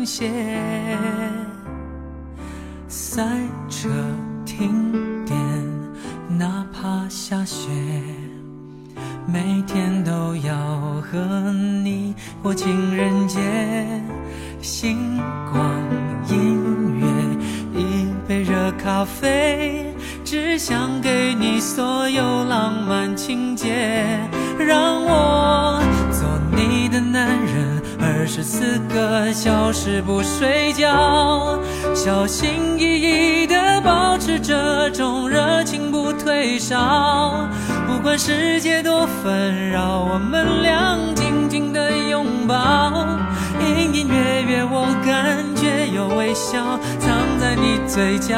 高跟鞋，赛车、停电，哪怕下雪。每天都要和你过情人节，星光音乐，一杯热咖啡，只想给你所有浪漫情节，让我做你的男人，二十四个小时不睡觉，小心翼翼地保持这种热情不退烧。不管世界多纷扰，我们俩紧紧的拥抱，隐隐约约我感觉有微笑藏在你嘴角。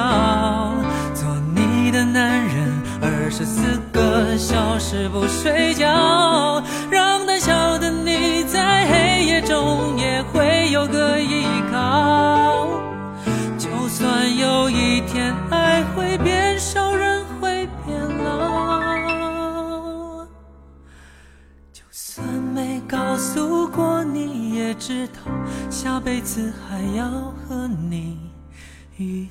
做你的男人，二十四个小时不睡觉，让胆小的在黑夜中也会有个依靠。就算有一天爱会变少，人会变老。就算没告诉过你，也知道下辈子还要和你遇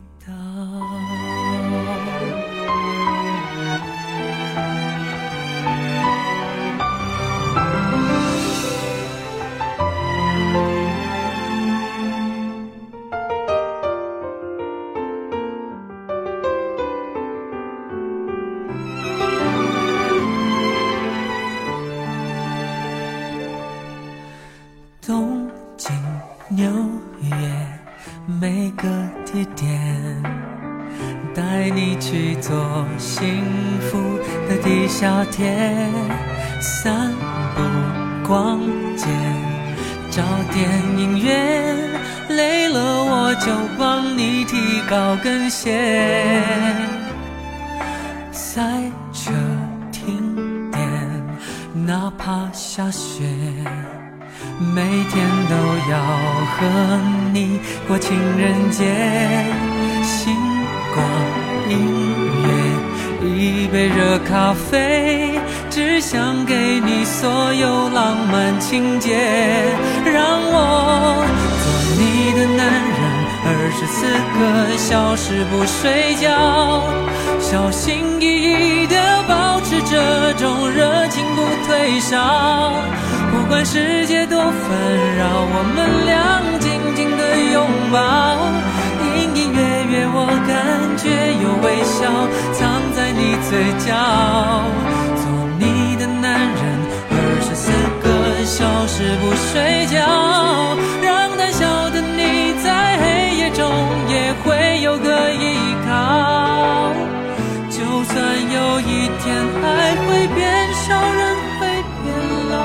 就帮你提高跟鞋，赛车、停电，哪怕下雪。每天都要和你过情人节，星光音乐，一杯热咖啡，只想给你所有浪漫情节，让我做你的男，二十四个小时不睡觉，小心翼翼地保持这种热情不退烧。不管世界多纷扰，我们俩紧紧的拥抱，隐隐约约我感觉有微笑藏在你嘴角。做你的男人，二十四个小时不睡觉，天还会变少，人会变老。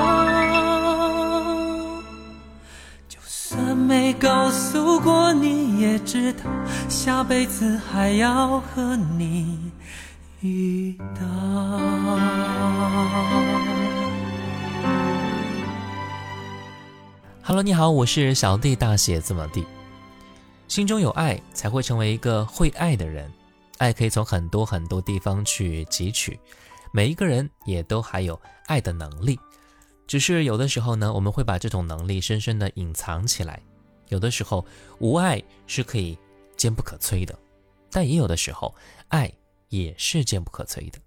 就算没告诉过你，也知道下辈子还要和你遇到。Hello，你好，我是小弟，大写字母 D。心中有爱，才会成为一个会爱的人。爱可以从很多很多地方去汲取，每一个人也都还有爱的能力，只是有的时候呢，我们会把这种能力深深的隐藏起来。有的时候，无爱是可以坚不可摧的，但也有的时候，爱也是坚不可摧的。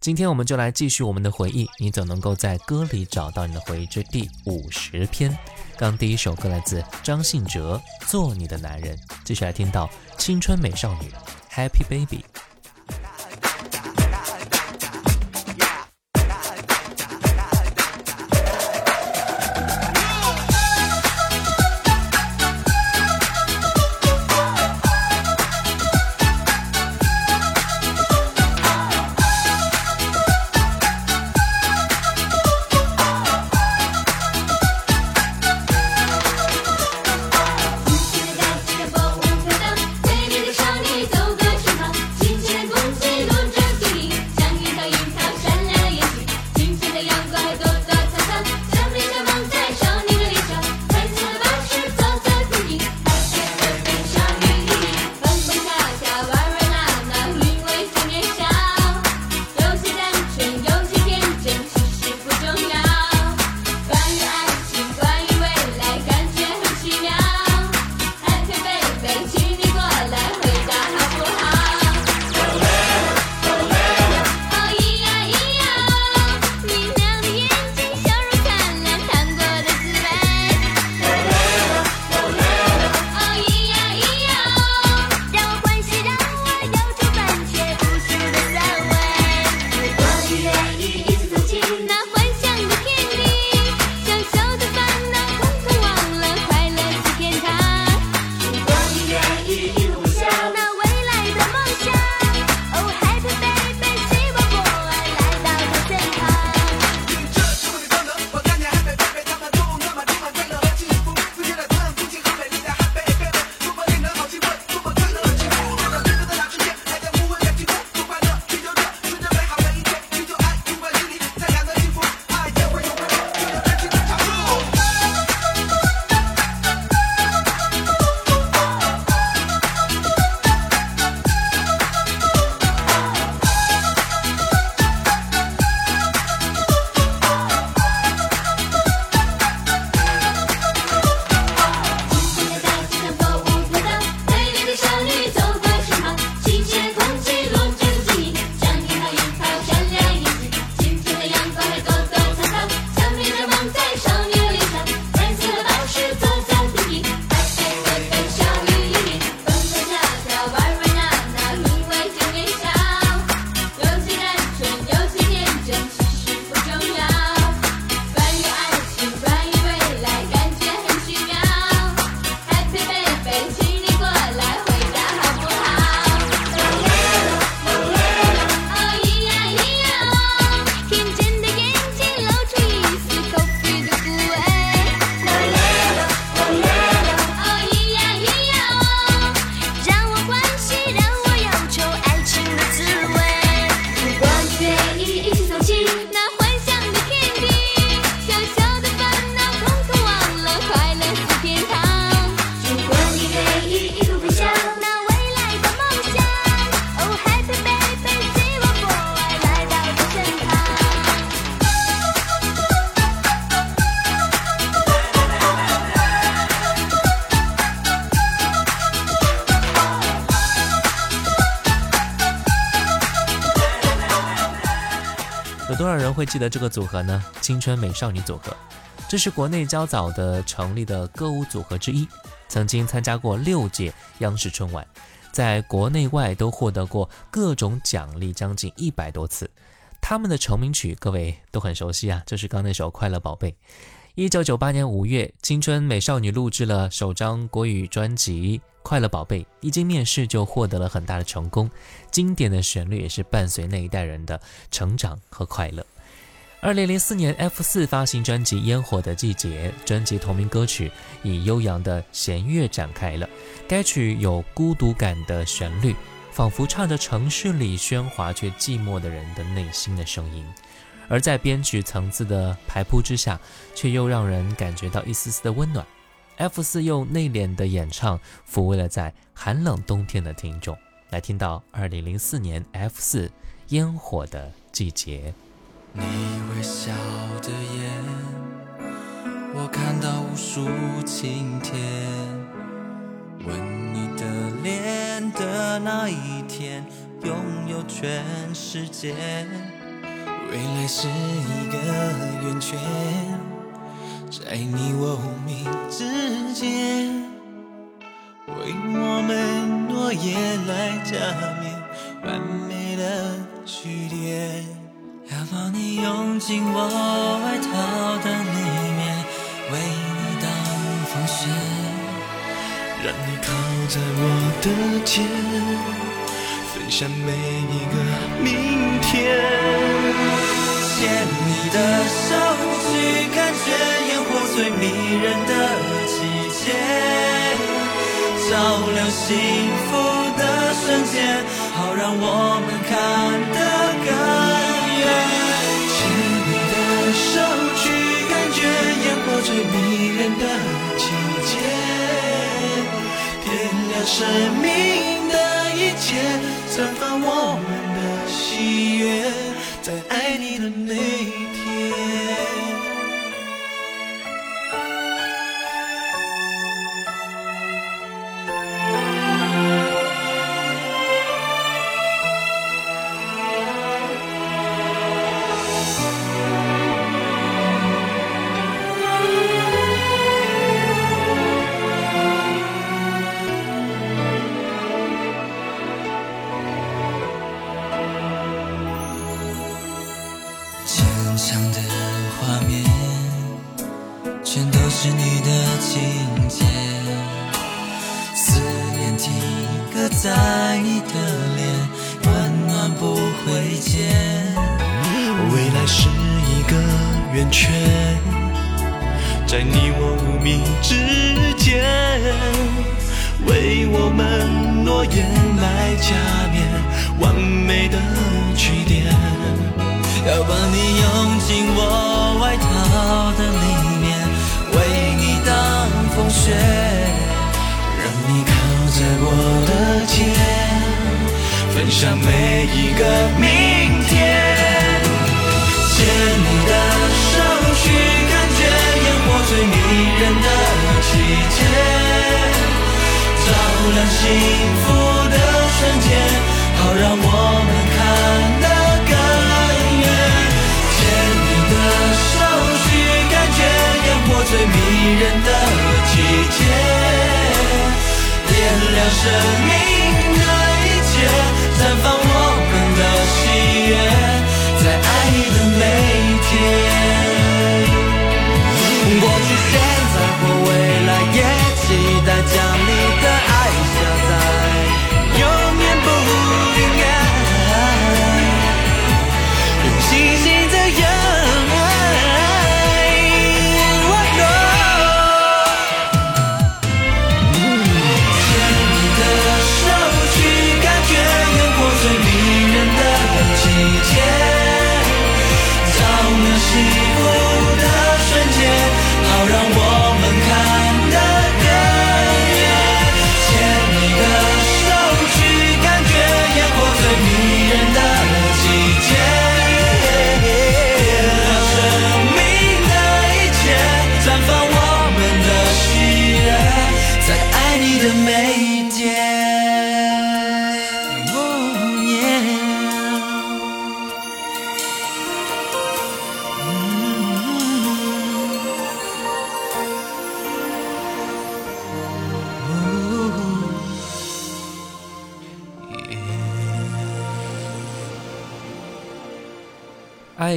今天我们就来继续我们的回忆，你总能够在歌里找到你的回忆之第五十篇。刚第一首歌来自张信哲，《做你的男人》。接下来听到青春美少女，《Happy Baby》。会记得这个组合呢？青春美少女组合，这是国内较早的成立的歌舞组合之一，曾经参加过六届央视春晚，在国内外都获得过各种奖励将近一百多次。他们的成名曲各位都很熟悉啊，就是刚那首《快乐宝贝》。一九九八年五月，青春美少女录制了首张国语专辑。快乐宝贝一经面世就获得了很大的成功，经典的旋律也是伴随那一代人的成长和快乐。二零零四年，F 四发行专辑《烟火的季节》，专辑同名歌曲以悠扬的弦乐展开了。该曲有孤独感的旋律，仿佛唱着城市里喧哗却寂寞的人的内心的声音，而在编曲层次的排铺之下，却又让人感觉到一丝丝的温暖。F 四用内敛的演唱抚慰了在寒冷冬天的听众。来听到二零零四年 F 四《烟火的季节》。你微笑的眼，我看到无数晴天。吻你的脸的那一天，拥有全世界。未来是一个圆圈，在你我无名之间，为我们诺言来加冕，完美的句点。要把你拥进我外套的里面，为你挡风雪，让你靠在我的肩，分享每一个明天。牵你的手去感觉烟火最迷人的季节，照亮幸福的瞬间，好让我们看得更牵你的手去感觉烟火最迷人的季节，点亮生命的一切，绽放我们的喜悦。在爱你的每照亮幸福的瞬间，好让我们看得更远。牵你的手去感觉烟火最迷人的季节。点亮生命的一切，绽放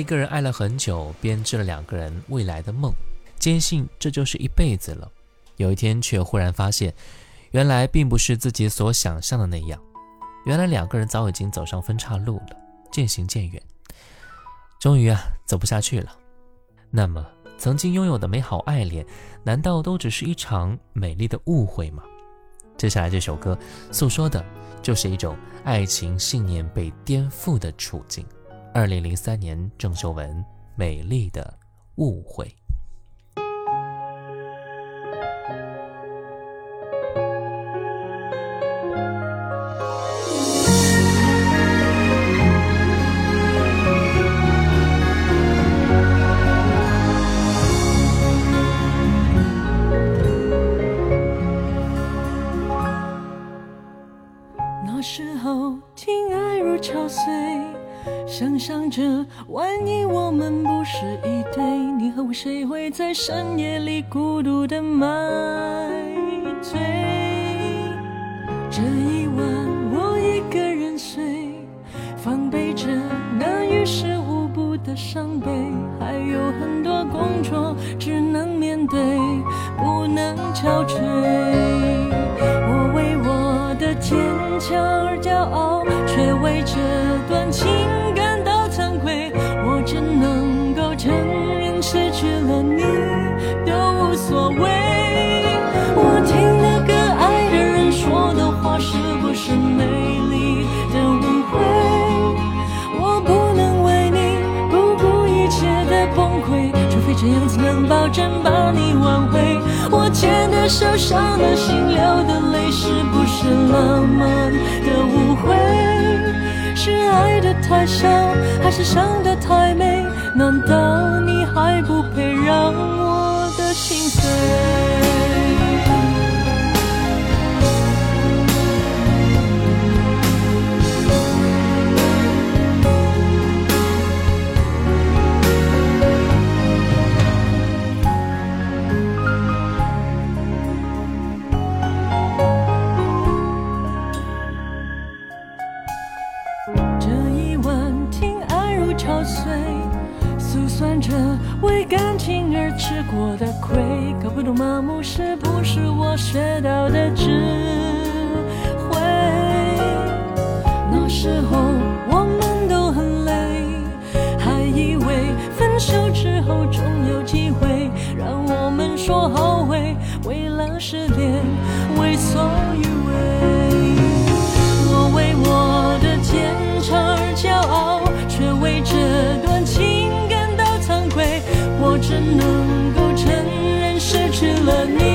一个人爱了很久，编织了两个人未来的梦，坚信这就是一辈子了。有一天却忽然发现，原来并不是自己所想象的那样。原来两个人早已经走上分岔路了，渐行渐远。终于啊，走不下去了。那么，曾经拥有的美好爱恋，难道都只是一场美丽的误会吗？接下来这首歌诉说的就是一种爱情信念被颠覆的处境。二零零三年，郑秀文《美丽的误会》。着，万一我们不是一对，你和我谁会在深夜里孤独的买醉？这一晚我一个人睡，防备着那于事无补的伤悲，还有很多工作只能面对，不能憔悴。我为我的坚强而骄傲，把你挽回。我牵的手，伤的心，流的泪，是不是浪漫的误会？是爱的太少，还是伤的太美？难道你还不配让的亏，搞不懂麻木是不是我学到的智慧。那时候我们都很累，还以为分手之后总有机会，让我们说后悔，为了失恋为所欲为。我为我的坚强而骄傲，却为这段情感到惭愧。我只能。失了你。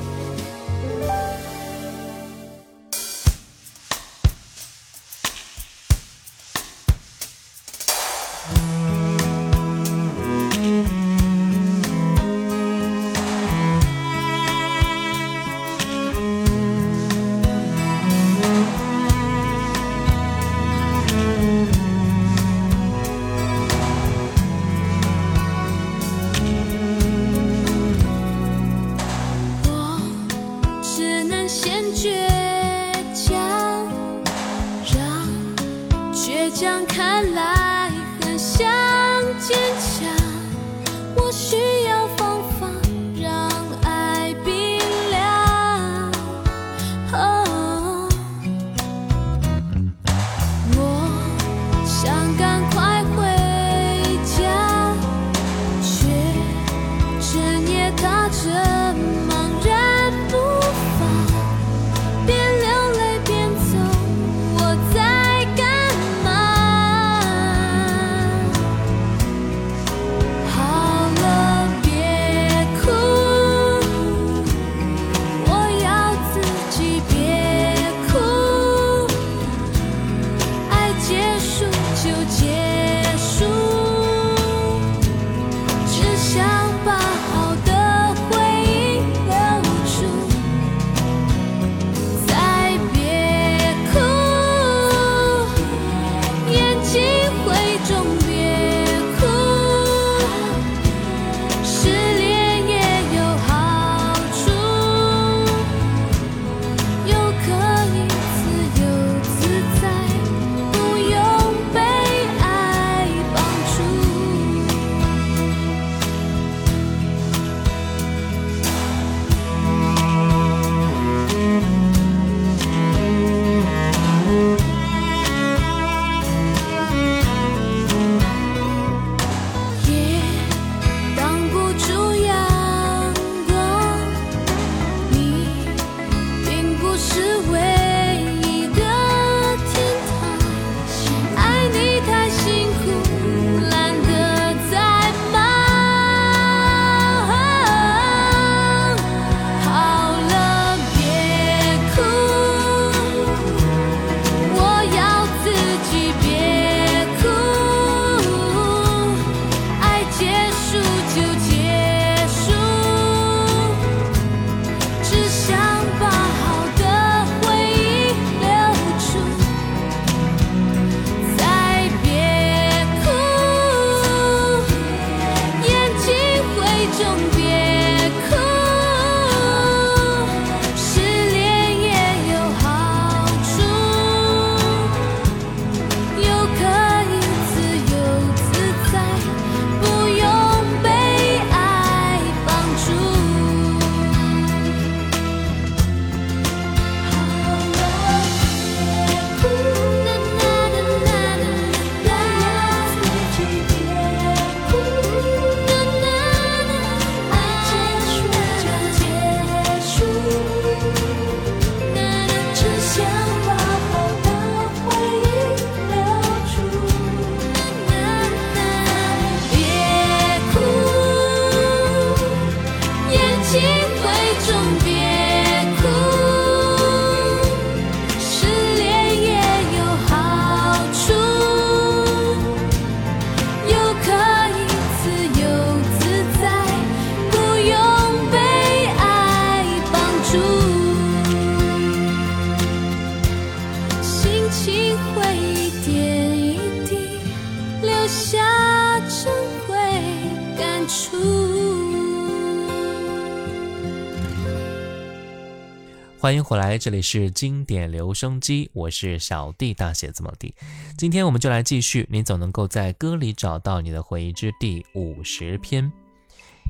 欢迎回来，这里是经典留声机，我是小弟大写字母 D。今天我们就来继续，你总能够在歌里找到你的回忆之第五十篇。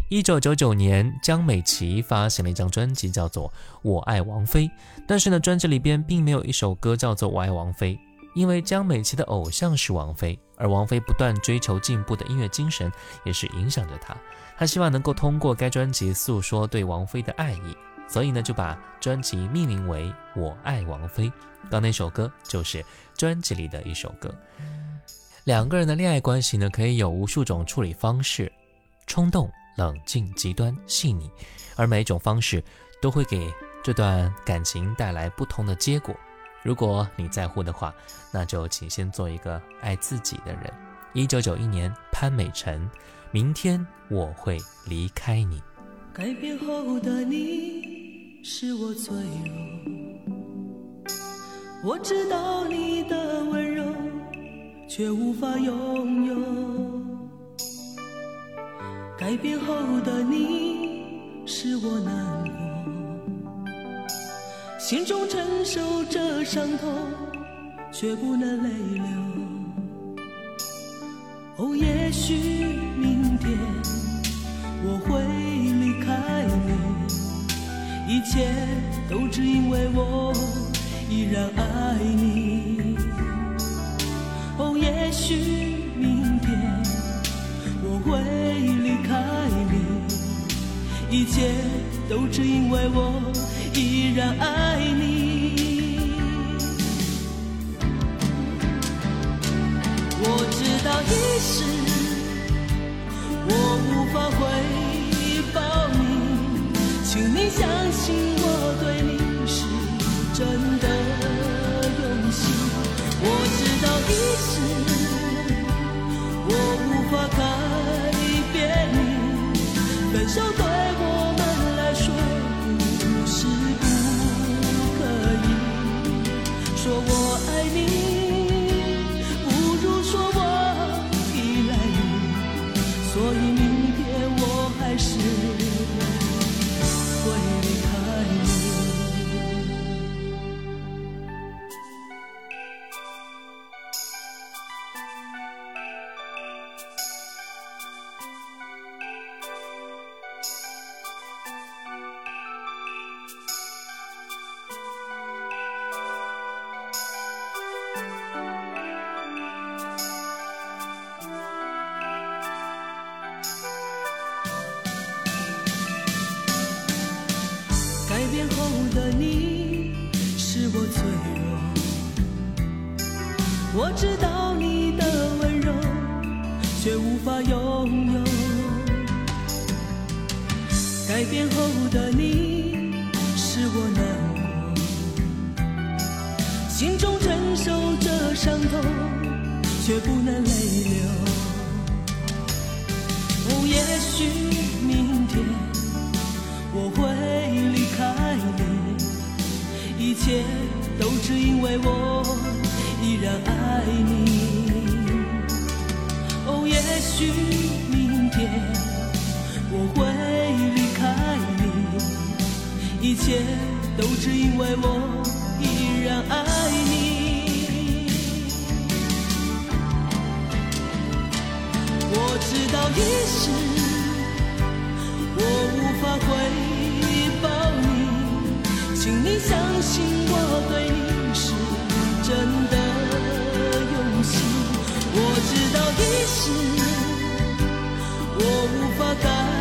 一九九九年，江美琪发行了一张专辑，叫做《我爱王菲》，但是呢，专辑里边并没有一首歌叫做《我爱王菲》，因为江美琪的偶像是王菲，而王菲不断追求进步的音乐精神也是影响着她。她希望能够通过该专辑诉说对王菲的爱意。所以呢，就把专辑命名为《我爱王菲》。刚那首歌就是专辑里的一首歌。两个人的恋爱关系呢，可以有无数种处理方式：冲动、冷静、极端、细腻，而每一种方式都会给这段感情带来不同的结果。如果你在乎的话，那就请先做一个爱自己的人。一九九一年，潘美辰，明天我会离开你。改变后的你使我脆弱，我知道你的温柔，却无法拥有。改变后的你使我难过，心中承受着伤痛，却不能泪流。哦，也许明天我会。一切都只因为我依然爱你。哦，也许明天我会离开你，一切都只因为我依然爱你。我知道一时我无法回。分手对我们来说不是不可以。说我爱改变后的你是我难过，心中承受着伤痛，却不能泪流。哦，也许明天我会离开你，一切都只因为我依然爱你。哦，也许明天我会。爱你，一切都只因为我依然爱你。我知道一时我无法回报你，请你相信我对你是真的用心。我知道一时我无法改。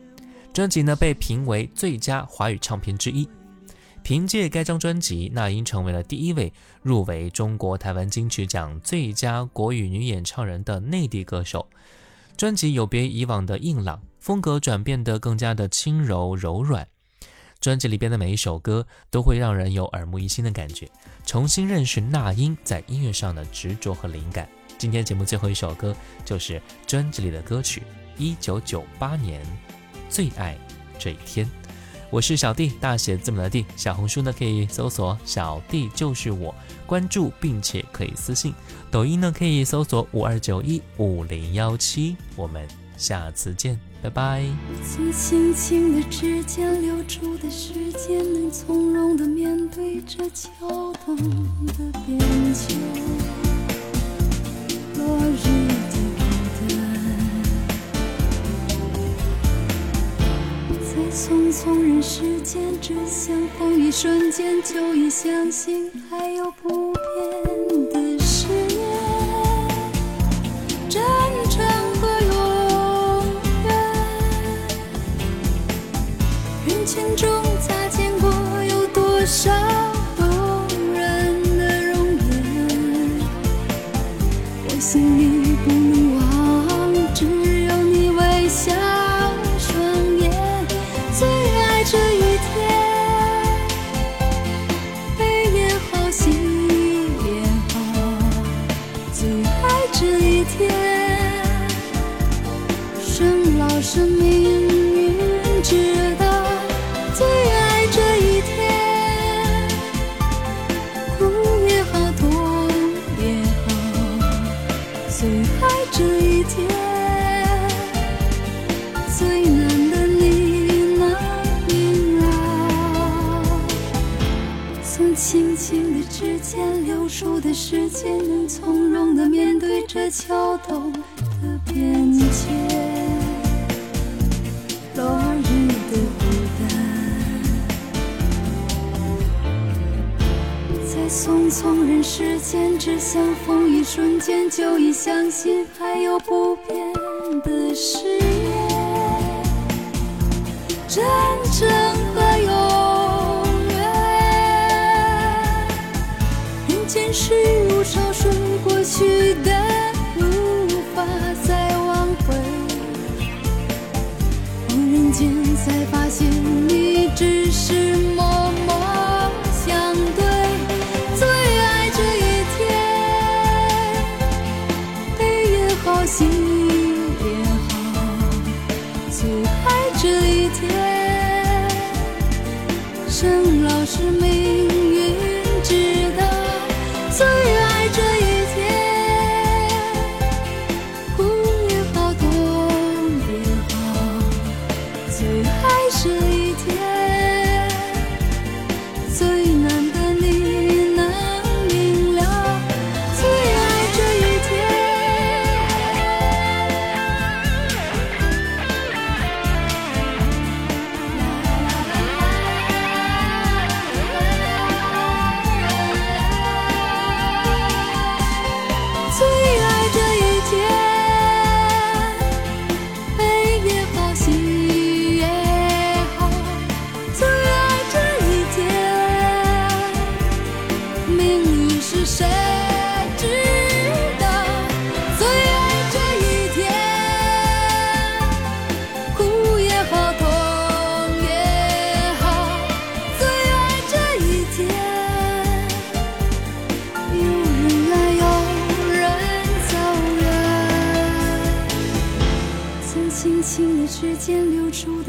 专辑呢被评为最佳华语唱片之一。凭借该张专辑，那英成为了第一位入围中国台湾金曲奖最佳国语女演唱人的内地歌手。专辑有别以往的硬朗，风格转变得更加的轻柔柔软。专辑里边的每一首歌都会让人有耳目一新的感觉，重新认识那英在音乐上的执着和灵感。今天节目最后一首歌就是专辑里的歌曲，一九九八年《最爱这一天》。我是小弟，大写字母的弟。小红书呢可以搜索“小弟就是我”，关注并且可以私信。抖音呢可以搜索五二九一五零幺七。我们下次见，拜拜。从轻轻的指尖流出的时间，能从容的面对着跳动的边界。落日匆匆人世间，只相逢一瞬间，就已相信还有不变的誓言。真诚和永远，人群中的边界。落日的孤单，在匆匆人世间，只相逢一瞬间，就已相信还有不变的誓言。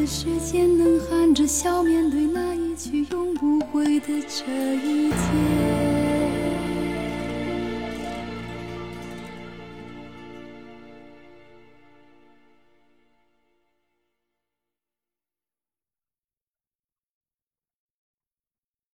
时间，能含着笑面对那一句永不悔的这一天。